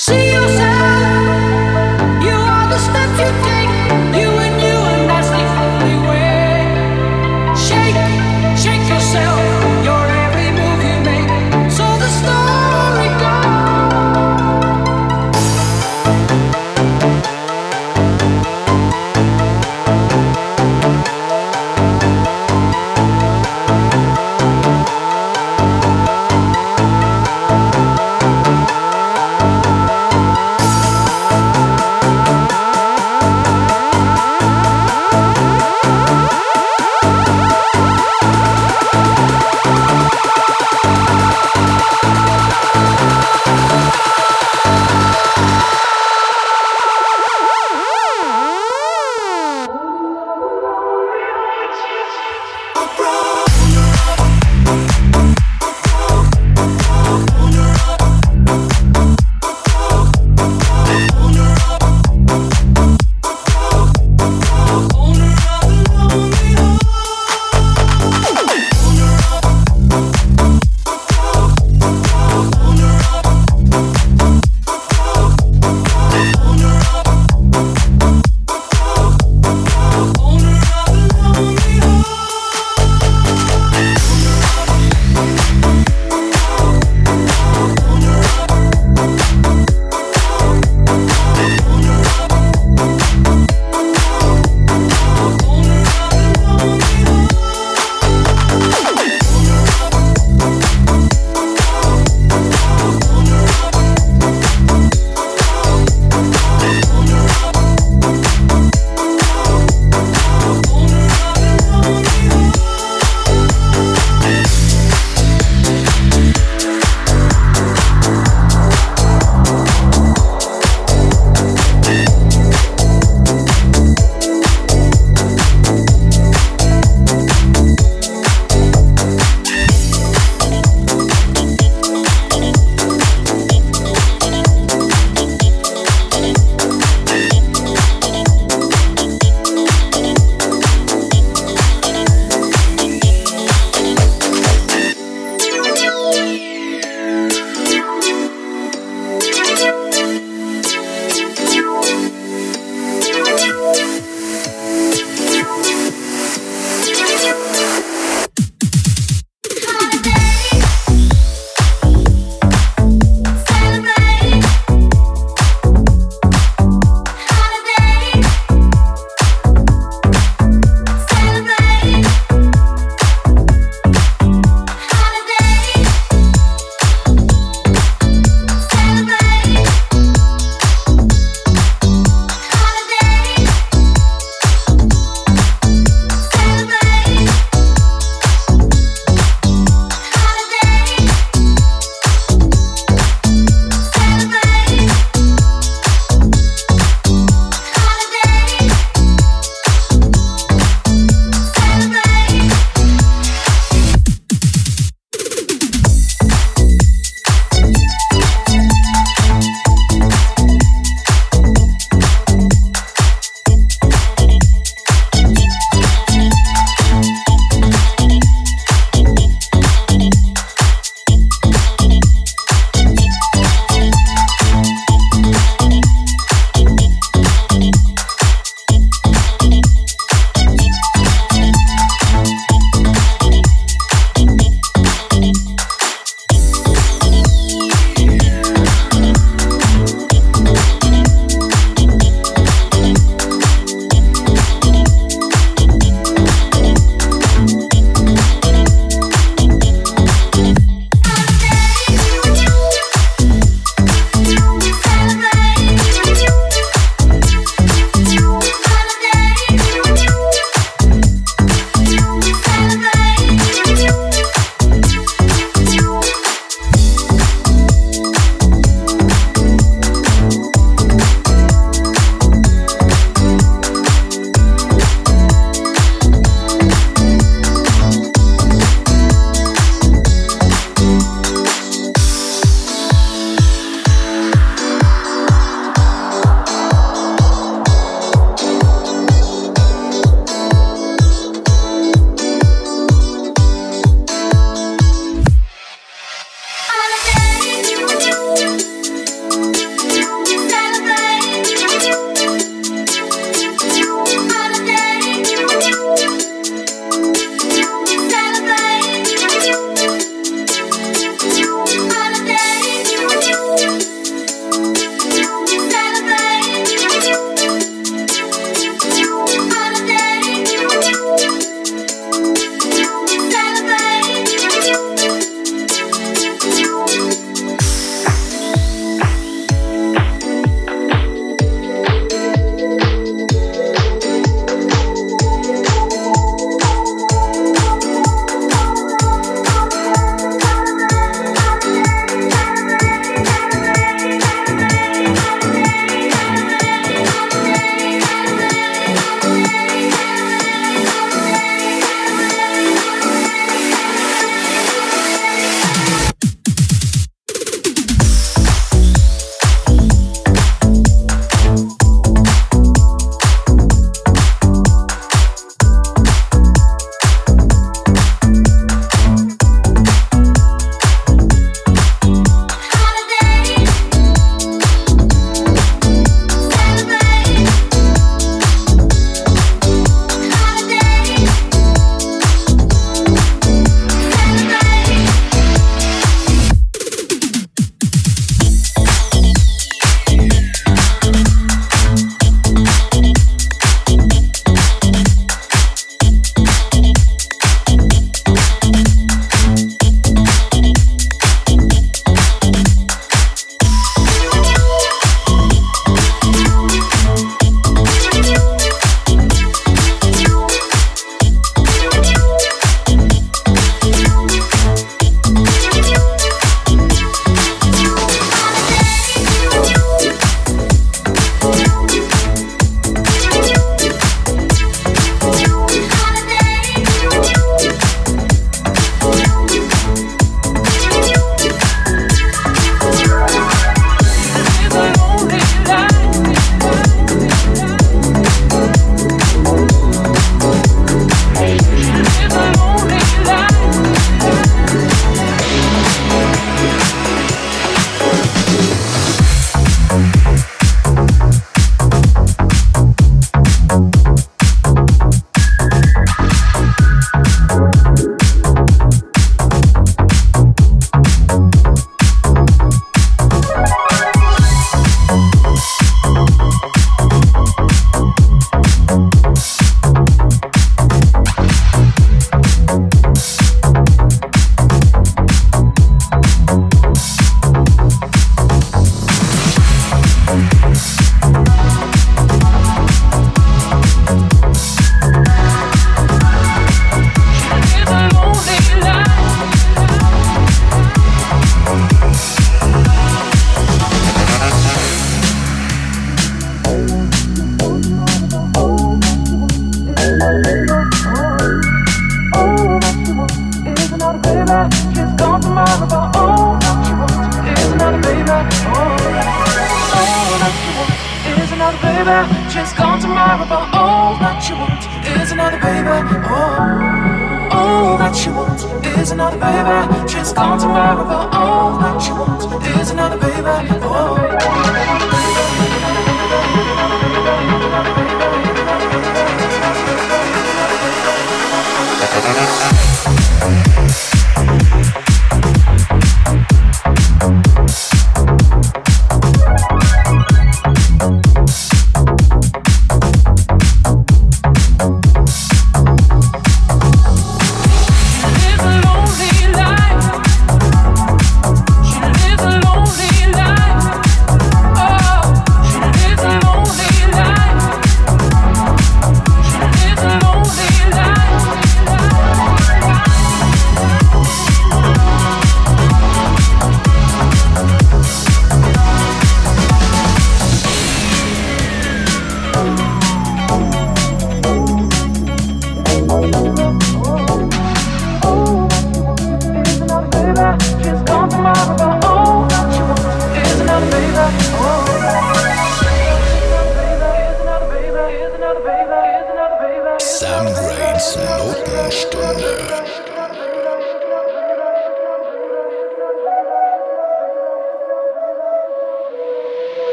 She